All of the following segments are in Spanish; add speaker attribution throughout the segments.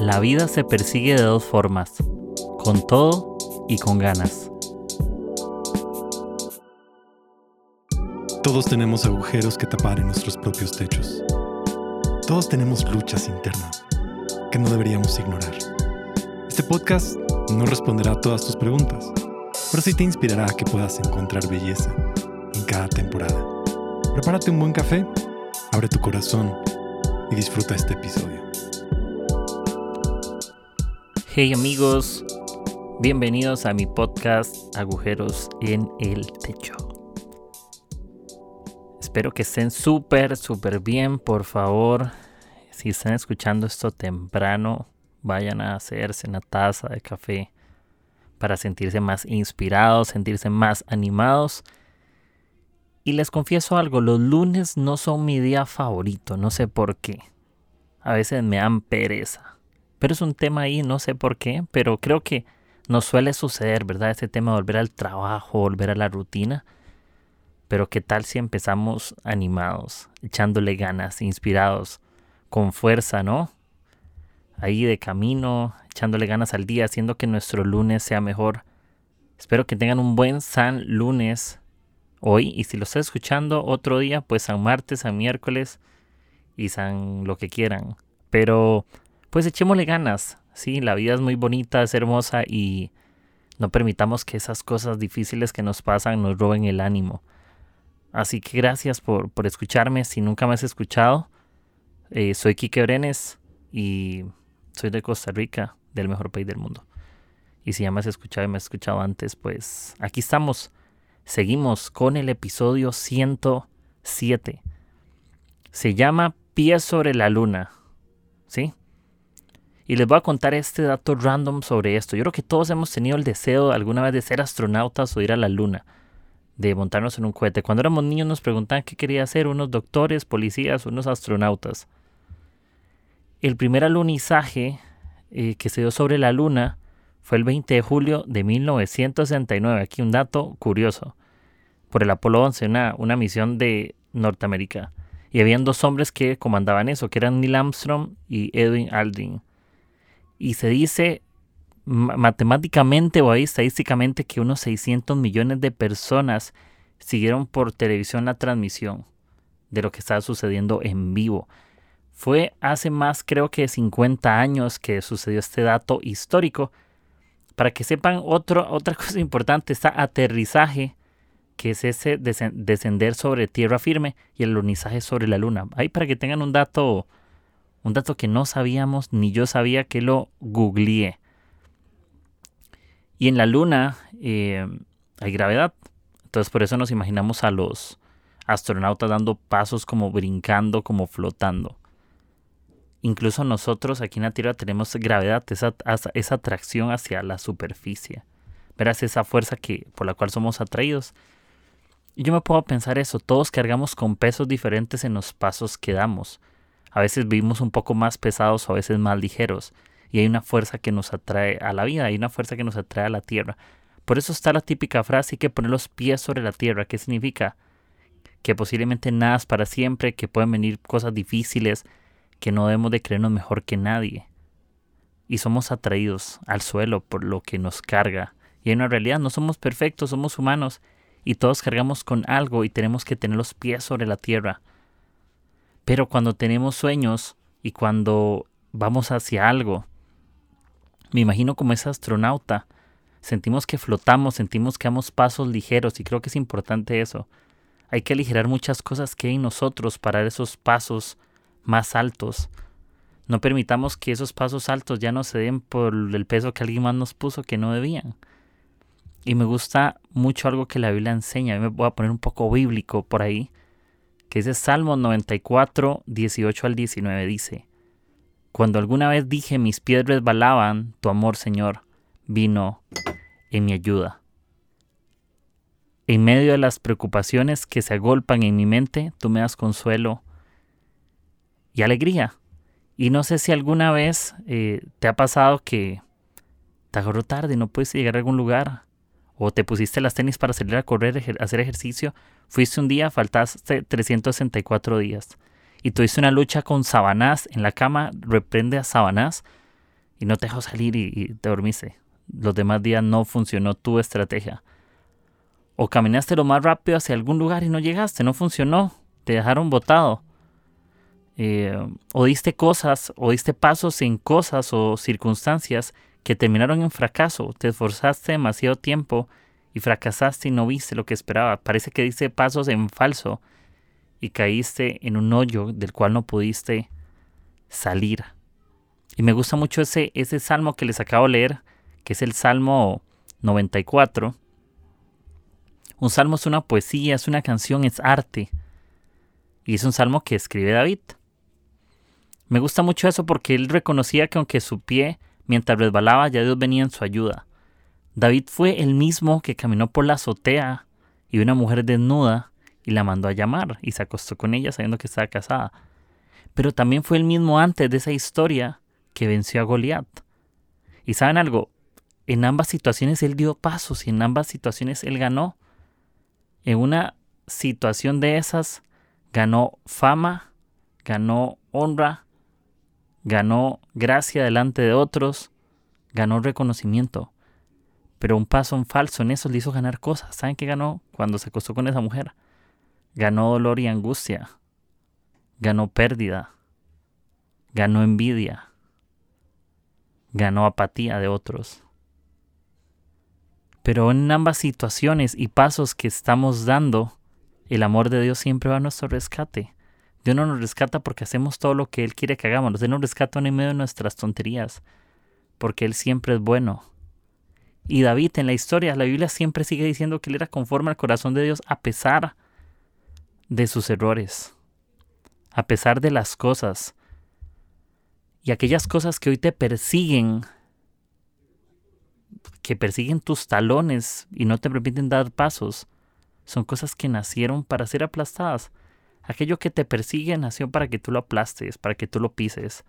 Speaker 1: La vida se persigue de dos formas, con todo y con ganas.
Speaker 2: Todos tenemos agujeros que tapar en nuestros propios techos. Todos tenemos luchas internas que no deberíamos ignorar. Este podcast no responderá a todas tus preguntas, pero sí te inspirará a que puedas encontrar belleza en cada temporada. Prepárate un buen café, abre tu corazón y disfruta este episodio.
Speaker 1: Hey amigos, bienvenidos a mi podcast Agujeros en el Techo. Espero que estén súper, súper bien. Por favor, si están escuchando esto temprano, vayan a hacerse una taza de café para sentirse más inspirados, sentirse más animados. Y les confieso algo, los lunes no son mi día favorito, no sé por qué. A veces me dan pereza. Pero es un tema ahí, no sé por qué, pero creo que nos suele suceder, ¿verdad? Ese tema de volver al trabajo, volver a la rutina. Pero qué tal si empezamos animados, echándole ganas, inspirados, con fuerza, ¿no? Ahí de camino, echándole ganas al día, haciendo que nuestro lunes sea mejor. Espero que tengan un buen San lunes hoy y si lo estás escuchando otro día, pues San martes, San miércoles y San lo que quieran. Pero pues echémosle ganas. Sí, la vida es muy bonita, es hermosa y no permitamos que esas cosas difíciles que nos pasan nos roben el ánimo. Así que gracias por, por escucharme. Si nunca me has escuchado, eh, soy Kike Brenes y soy de Costa Rica, del mejor país del mundo. Y si ya me has escuchado y me has escuchado antes, pues aquí estamos. Seguimos con el episodio 107. Se llama Pies sobre la Luna. ¿Sí? Y les voy a contar este dato random sobre esto. Yo creo que todos hemos tenido el deseo alguna vez de ser astronautas o ir a la luna, de montarnos en un cohete. Cuando éramos niños nos preguntaban qué quería hacer, unos doctores, policías, unos astronautas. El primer alunizaje eh, que se dio sobre la luna fue el 20 de julio de 1969. Aquí un dato curioso. Por el Apolo 11, una, una misión de Norteamérica. Y habían dos hombres que comandaban eso, que eran Neil Armstrong y Edwin Aldrin y se dice matemáticamente o ahí estadísticamente que unos 600 millones de personas siguieron por televisión la transmisión de lo que estaba sucediendo en vivo. Fue hace más creo que 50 años que sucedió este dato histórico. Para que sepan otra cosa importante, está aterrizaje, que es ese descender sobre tierra firme y el alunizaje sobre la luna. Ahí para que tengan un dato un dato que no sabíamos ni yo sabía que lo googleé. Y en la luna eh, hay gravedad. Entonces por eso nos imaginamos a los astronautas dando pasos como brincando, como flotando. Incluso nosotros aquí en la Tierra tenemos gravedad, esa, atracción hacia la superficie. Verás esa fuerza que, por la cual somos atraídos. Y yo me puedo pensar eso, todos cargamos con pesos diferentes en los pasos que damos. A veces vivimos un poco más pesados o a veces más ligeros. Y hay una fuerza que nos atrae a la vida, hay una fuerza que nos atrae a la tierra. Por eso está la típica frase, hay que poner los pies sobre la tierra. ¿Qué significa? Que posiblemente nada es para siempre, que pueden venir cosas difíciles, que no debemos de creernos mejor que nadie. Y somos atraídos al suelo por lo que nos carga. Y en realidad no somos perfectos, somos humanos y todos cargamos con algo y tenemos que tener los pies sobre la tierra. Pero cuando tenemos sueños y cuando vamos hacia algo, me imagino como ese astronauta, sentimos que flotamos, sentimos que damos pasos ligeros y creo que es importante eso. Hay que aligerar muchas cosas que hay en nosotros para esos pasos más altos. No permitamos que esos pasos altos ya no se den por el peso que alguien más nos puso que no debían. Y me gusta mucho algo que la Biblia enseña. me voy a poner un poco bíblico por ahí que es Salmo 94, 18 al 19, dice, Cuando alguna vez dije mis pies resbalaban, tu amor, Señor, vino en mi ayuda. En medio de las preocupaciones que se agolpan en mi mente, tú me das consuelo y alegría. Y no sé si alguna vez eh, te ha pasado que te agarró tarde no puedes llegar a algún lugar o te pusiste las tenis para salir a correr, hacer ejercicio, fuiste un día, faltaste 364 días y tuviste una lucha con Sabanás en la cama, reprende a Sabanás y no te dejó salir y, y te dormiste. Los demás días no funcionó tu estrategia. O caminaste lo más rápido hacia algún lugar y no llegaste, no funcionó, te dejaron botado. Eh, o diste cosas, o diste pasos en cosas o circunstancias que terminaron en fracaso. Te esforzaste demasiado tiempo y fracasaste y no viste lo que esperaba. Parece que diste pasos en falso y caíste en un hoyo del cual no pudiste salir. Y me gusta mucho ese, ese salmo que les acabo de leer, que es el Salmo 94. Un salmo es una poesía, es una canción, es arte. Y es un salmo que escribe David. Me gusta mucho eso porque él reconocía que aunque su pie, mientras resbalaba, ya Dios venía en su ayuda. David fue el mismo que caminó por la azotea y una mujer desnuda y la mandó a llamar y se acostó con ella sabiendo que estaba casada. Pero también fue el mismo antes de esa historia que venció a Goliat. Y saben algo, en ambas situaciones él dio pasos y en ambas situaciones él ganó. En una situación de esas ganó fama, ganó honra, ganó gracia delante de otros, ganó reconocimiento. Pero un paso en falso en eso le hizo ganar cosas. ¿Saben qué ganó cuando se acostó con esa mujer? Ganó dolor y angustia. Ganó pérdida. Ganó envidia. Ganó apatía de otros. Pero en ambas situaciones y pasos que estamos dando, el amor de Dios siempre va a nuestro rescate. Dios no nos rescata porque hacemos todo lo que Él quiere que hagamos. Dios nos rescata en medio de nuestras tonterías, porque Él siempre es bueno. Y David en la historia, la Biblia siempre sigue diciendo que Él era conforme al corazón de Dios a pesar de sus errores, a pesar de las cosas. Y aquellas cosas que hoy te persiguen, que persiguen tus talones y no te permiten dar pasos, son cosas que nacieron para ser aplastadas. Aquello que te persigue nació para que tú lo aplastes, para que tú lo pises.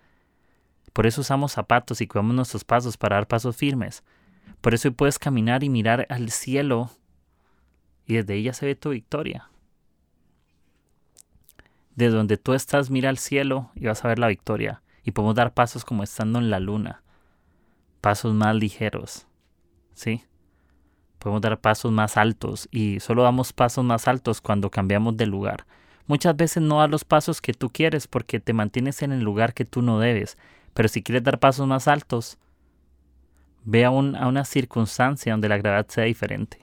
Speaker 1: Por eso usamos zapatos y cuidamos nuestros pasos para dar pasos firmes. Por eso puedes caminar y mirar al cielo y desde ella se ve tu victoria. De donde tú estás, mira al cielo y vas a ver la victoria. Y podemos dar pasos como estando en la luna. Pasos más ligeros. ¿Sí? Podemos dar pasos más altos y solo damos pasos más altos cuando cambiamos de lugar. Muchas veces no das los pasos que tú quieres porque te mantienes en el lugar que tú no debes. Pero si quieres dar pasos más altos, ve a, una circunstancia donde la gravedad sea diferente.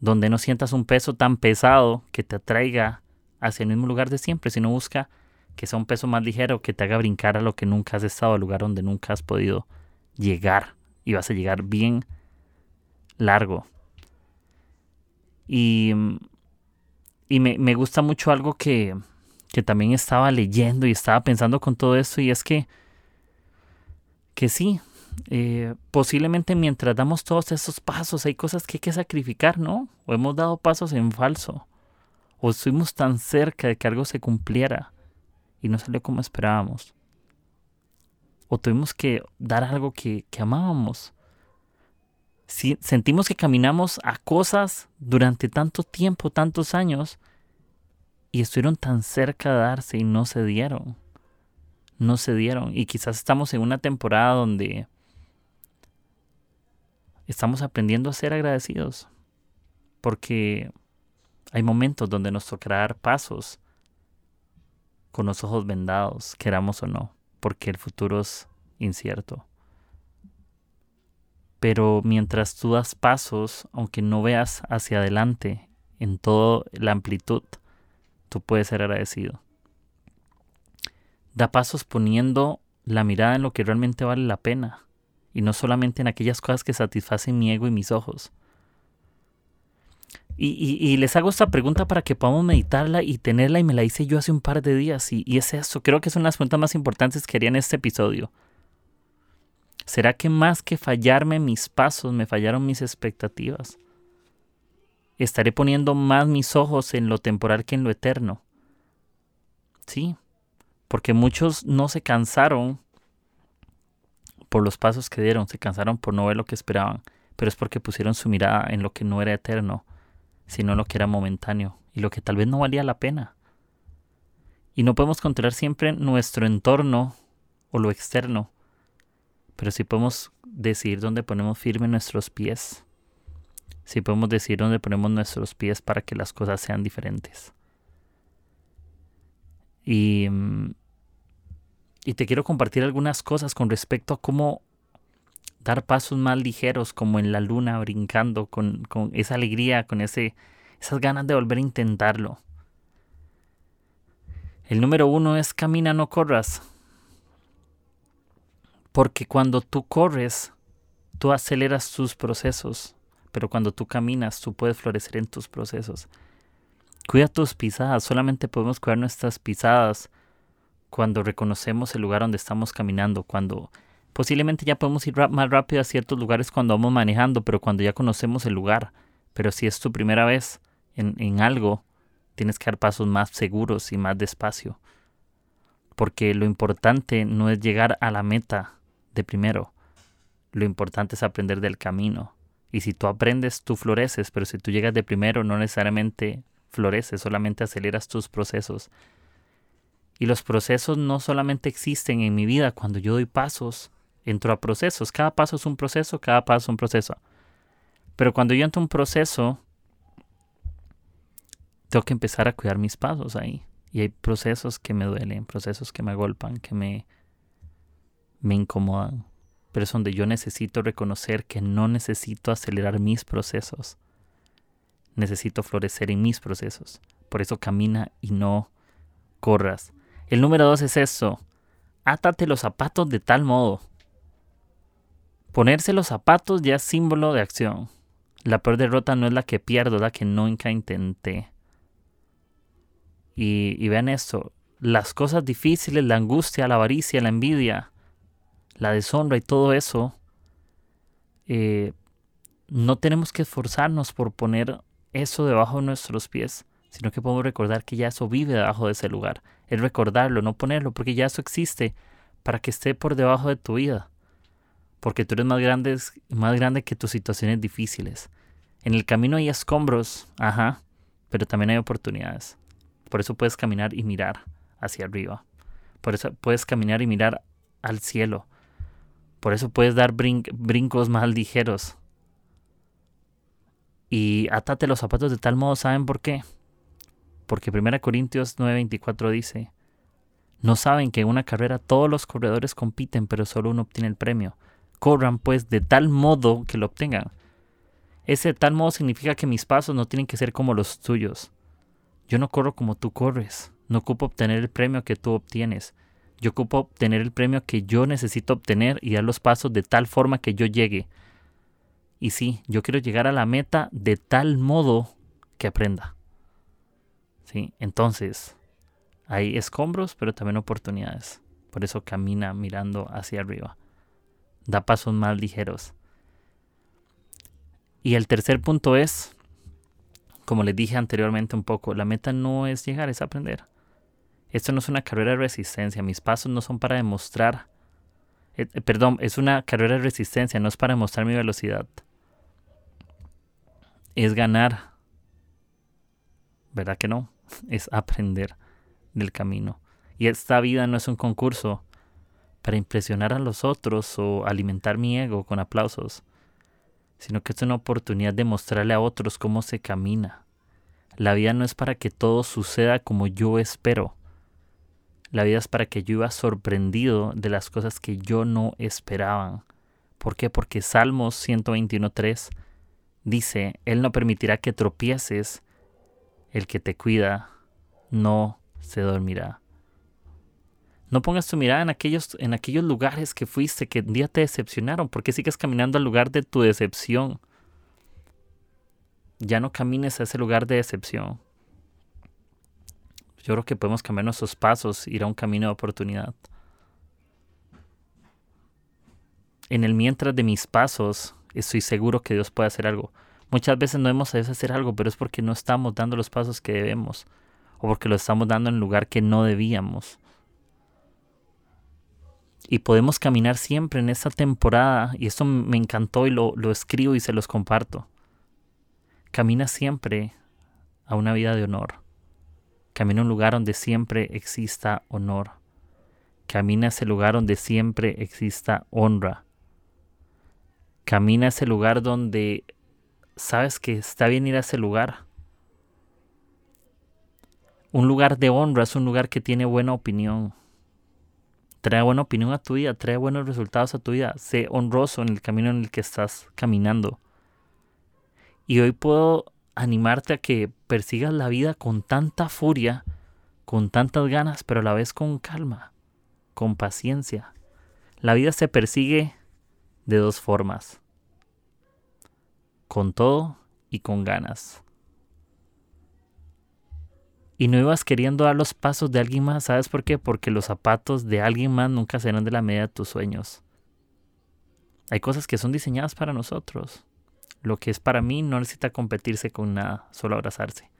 Speaker 1: Donde no sientas un peso tan pesado que te atraiga hacia el mismo lugar de siempre, sino busca que sea un peso más ligero que te haga brincar a lo que nunca has estado, al lugar donde nunca has podido llegar. Y vas a llegar bien largo. Y, y me, me, gusta mucho algo que, que también estaba leyendo y estaba pensando con todo esto, y es que, que sí, eh, posiblemente mientras damos todos esos pasos hay cosas que hay que sacrificar, ¿no? O hemos dado pasos en falso. O estuvimos tan cerca de que algo se cumpliera y no salió como esperábamos. O tuvimos que dar algo que, que amábamos. Si sentimos que caminamos a cosas durante tanto tiempo, tantos años, y estuvieron tan cerca de darse y no se dieron. No se dieron. Y quizás estamos en una temporada donde estamos aprendiendo a ser agradecidos. Porque hay momentos donde nos tocará dar pasos con los ojos vendados, queramos o no, porque el futuro es incierto. Pero mientras tú das pasos, aunque no veas hacia adelante en toda la amplitud, tú puedes ser agradecido. Da pasos poniendo la mirada en lo que realmente vale la pena y no solamente en aquellas cosas que satisfacen mi ego y mis ojos. Y, les hago esta pregunta para que podamos meditarla y tenerla y me la hice yo hace un par de días y, y es eso, creo que son las preguntas más importantes que haría en este episodio. ¿Será que más que fallarme mis pasos me fallaron mis expectativas? Estaré poniendo más mis ojos en lo temporal que en lo eterno. Sí, porque muchos no se cansaron por los pasos que dieron, se cansaron por no ver lo que esperaban, pero es porque pusieron su mirada en lo que no era eterno, sino en lo que era momentáneo y lo que tal vez no valía la pena. Y no podemos controlar siempre nuestro entorno o lo externo, pero si podemos decir dónde ponemos firme nuestros pies, si podemos decir dónde ponemos nuestros pies para que las cosas sean diferentes. Y, mm, y te quiero compartir algunas cosas con respecto a cómo dar pasos más ligeros, como en la luna, brincando, con, con esa alegría, con ese, esas ganas de volver a intentarlo. El número uno es camina, no corras. Porque cuando tú corres, tú aceleras tus procesos, pero cuando tú caminas, tú puedes florecer en tus procesos. Cuida tus pisadas, solamente podemos cuidar nuestras pisadas cuando reconocemos el lugar donde estamos caminando, cuando posiblemente ya podemos ir más rápido a ciertos lugares cuando vamos manejando, pero cuando ya conocemos el lugar. Pero si es tu primera vez en, en algo, tienes que dar pasos más seguros y más despacio. Porque lo importante no es llegar a la meta, de primero. Lo importante es aprender del camino. Y si tú aprendes, tú floreces, pero si tú llegas de primero, no necesariamente floreces, solamente aceleras tus procesos. Y los procesos no solamente existen en mi vida cuando yo doy pasos, entro a procesos. Cada paso es un proceso, cada paso es un proceso. Pero cuando yo entro a un proceso, tengo que empezar a cuidar mis pasos ahí. Y hay procesos que me duelen, procesos que me agolpan, que me me incomodan, pero es donde yo necesito reconocer que no necesito acelerar mis procesos. Necesito florecer en mis procesos. Por eso camina y no corras. El número dos es eso. Átate los zapatos de tal modo. Ponerse los zapatos ya es símbolo de acción. La peor derrota no es la que pierdo, la que nunca intenté. Y, y vean esto, las cosas difíciles, la angustia, la avaricia, la envidia, la deshonra y todo eso, eh, no tenemos que esforzarnos por poner eso debajo de nuestros pies, sino que podemos recordar que ya eso vive debajo de ese lugar. Es recordarlo, no ponerlo, porque ya eso existe para que esté por debajo de tu vida. Porque tú eres más grande, más grande que tus situaciones difíciles. En el camino hay escombros, ajá, pero también hay oportunidades. Por eso puedes caminar y mirar hacia arriba. Por eso puedes caminar y mirar al cielo. Por eso puedes dar brincos más ligeros. Y atate los zapatos de tal modo, ¿saben por qué? Porque 1 Corintios 9:24 dice, no saben que en una carrera todos los corredores compiten, pero solo uno obtiene el premio. Corran pues de tal modo que lo obtengan. Ese tal modo significa que mis pasos no tienen que ser como los tuyos. Yo no corro como tú corres, no ocupo obtener el premio que tú obtienes. Yo ocupo obtener el premio que yo necesito obtener y dar los pasos de tal forma que yo llegue. Y sí, yo quiero llegar a la meta de tal modo que aprenda. ¿Sí? Entonces, hay escombros, pero también oportunidades. Por eso camina mirando hacia arriba. Da pasos más ligeros. Y el tercer punto es, como les dije anteriormente un poco, la meta no es llegar, es aprender. Esto no es una carrera de resistencia. Mis pasos no son para demostrar. Eh, eh, perdón, es una carrera de resistencia, no es para demostrar mi velocidad. Es ganar. ¿Verdad que no? Es aprender del camino. Y esta vida no es un concurso para impresionar a los otros o alimentar mi ego con aplausos, sino que es una oportunidad de mostrarle a otros cómo se camina. La vida no es para que todo suceda como yo espero, la vida es para que yo iba sorprendido de las cosas que yo no esperaba. ¿Por qué? Porque Salmos 121.3 dice, Él no permitirá que tropieces, el que te cuida no se dormirá. No pongas tu mirada en aquellos, en aquellos lugares que fuiste que un día te decepcionaron, porque sigues caminando al lugar de tu decepción. Ya no camines a ese lugar de decepción. Yo creo que podemos cambiar nuestros pasos, ir a un camino de oportunidad. En el mientras de mis pasos, estoy seguro que Dios puede hacer algo. Muchas veces no hemos sabido hacer algo, pero es porque no estamos dando los pasos que debemos, o porque lo estamos dando en lugar que no debíamos. Y podemos caminar siempre en esta temporada, y esto me encantó y lo, lo escribo y se los comparto. Camina siempre a una vida de honor Camina a un lugar donde siempre exista honor. Camina a ese lugar donde siempre exista honra. Camina a ese lugar donde sabes que está bien ir a ese lugar. Un lugar de honra es un lugar que tiene buena opinión. Trae buena opinión a tu vida, trae buenos resultados a tu vida. Sé honroso en el camino en el que estás caminando. Y hoy puedo animarte a que persigas la vida con tanta furia, con tantas ganas, pero a la vez con calma, con paciencia. La vida se persigue de dos formas. Con todo y con ganas. Y no ibas queriendo dar los pasos de alguien más, ¿sabes por qué? Porque los zapatos de alguien más nunca serán de la medida de tus sueños. Hay cosas que son diseñadas para nosotros. Lo que es para mí no necesita competirse con nada, solo abrazarse.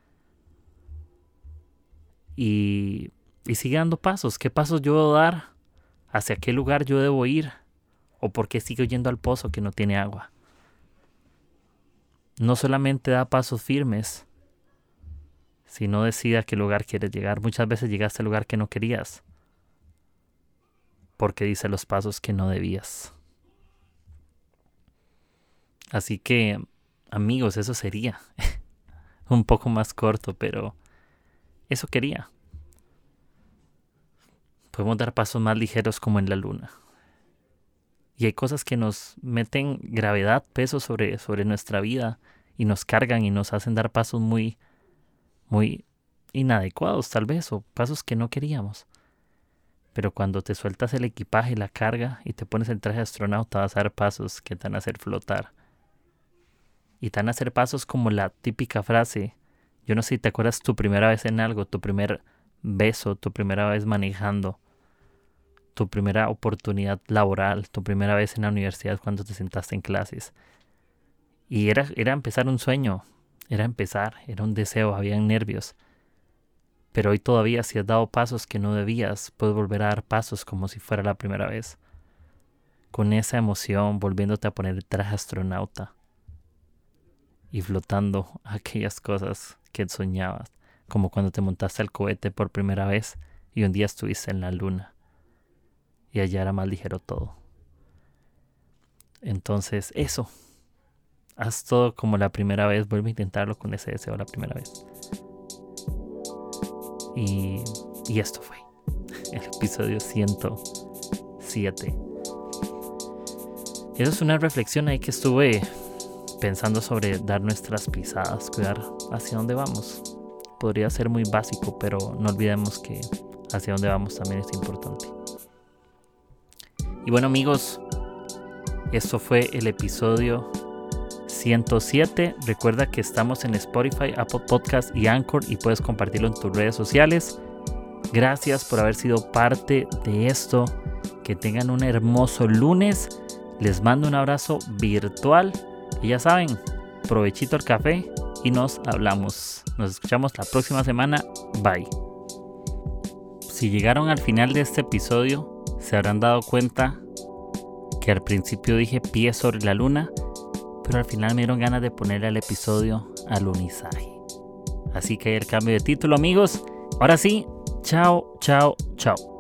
Speaker 1: Y, y sigue dando pasos. ¿Qué pasos yo debo dar? ¿Hacia qué lugar yo debo ir? ¿O por qué sigo yendo al pozo que no tiene agua? No solamente da pasos firmes, sino decida a qué lugar quieres llegar. Muchas veces llegaste al lugar que no querías, porque dice los pasos que no debías. Así que, amigos, eso sería. Un poco más corto, pero eso quería. Podemos dar pasos más ligeros como en la luna. Y hay cosas que nos meten gravedad, peso sobre, sobre nuestra vida y nos cargan y nos hacen dar pasos muy, muy inadecuados tal vez, o pasos que no queríamos. Pero cuando te sueltas el equipaje la carga y te pones el traje de astronauta, vas a dar pasos que te van a hacer flotar y tan hacer pasos como la típica frase, yo no sé si te acuerdas tu primera vez en algo, tu primer beso, tu primera vez manejando, tu primera oportunidad laboral, tu primera vez en la universidad cuando te sentaste en clases. Y era, era empezar un sueño, era empezar, era un deseo, había nervios. Pero hoy todavía si has dado pasos que no debías, puedes volver a dar pasos como si fuera la primera vez. Con esa emoción, volviéndote a poner el traje astronauta y flotando aquellas cosas que soñabas, como cuando te montaste al cohete por primera vez y un día estuviste en la luna y allá era más ligero todo. Entonces, eso. Haz todo como la primera vez, vuelve a intentarlo con ese deseo la primera vez. Y, y esto fue el episodio 107. Esa es una reflexión ahí que estuve pensando sobre dar nuestras pisadas, cuidar hacia dónde vamos. Podría ser muy básico, pero no olvidemos que hacia dónde vamos también es importante. Y bueno amigos, esto fue el episodio 107. Recuerda que estamos en Spotify, Apple Podcast y Anchor y puedes compartirlo en tus redes sociales. Gracias por haber sido parte de esto. Que tengan un hermoso lunes. Les mando un abrazo virtual y ya saben, provechito el café y nos hablamos. Nos escuchamos la próxima semana. Bye. Si llegaron al final de este episodio, se habrán dado cuenta que al principio dije pie sobre la luna, pero al final me dieron ganas de ponerle al episodio alunizaje. Así que el cambio de título, amigos. Ahora sí, chao, chao, chao.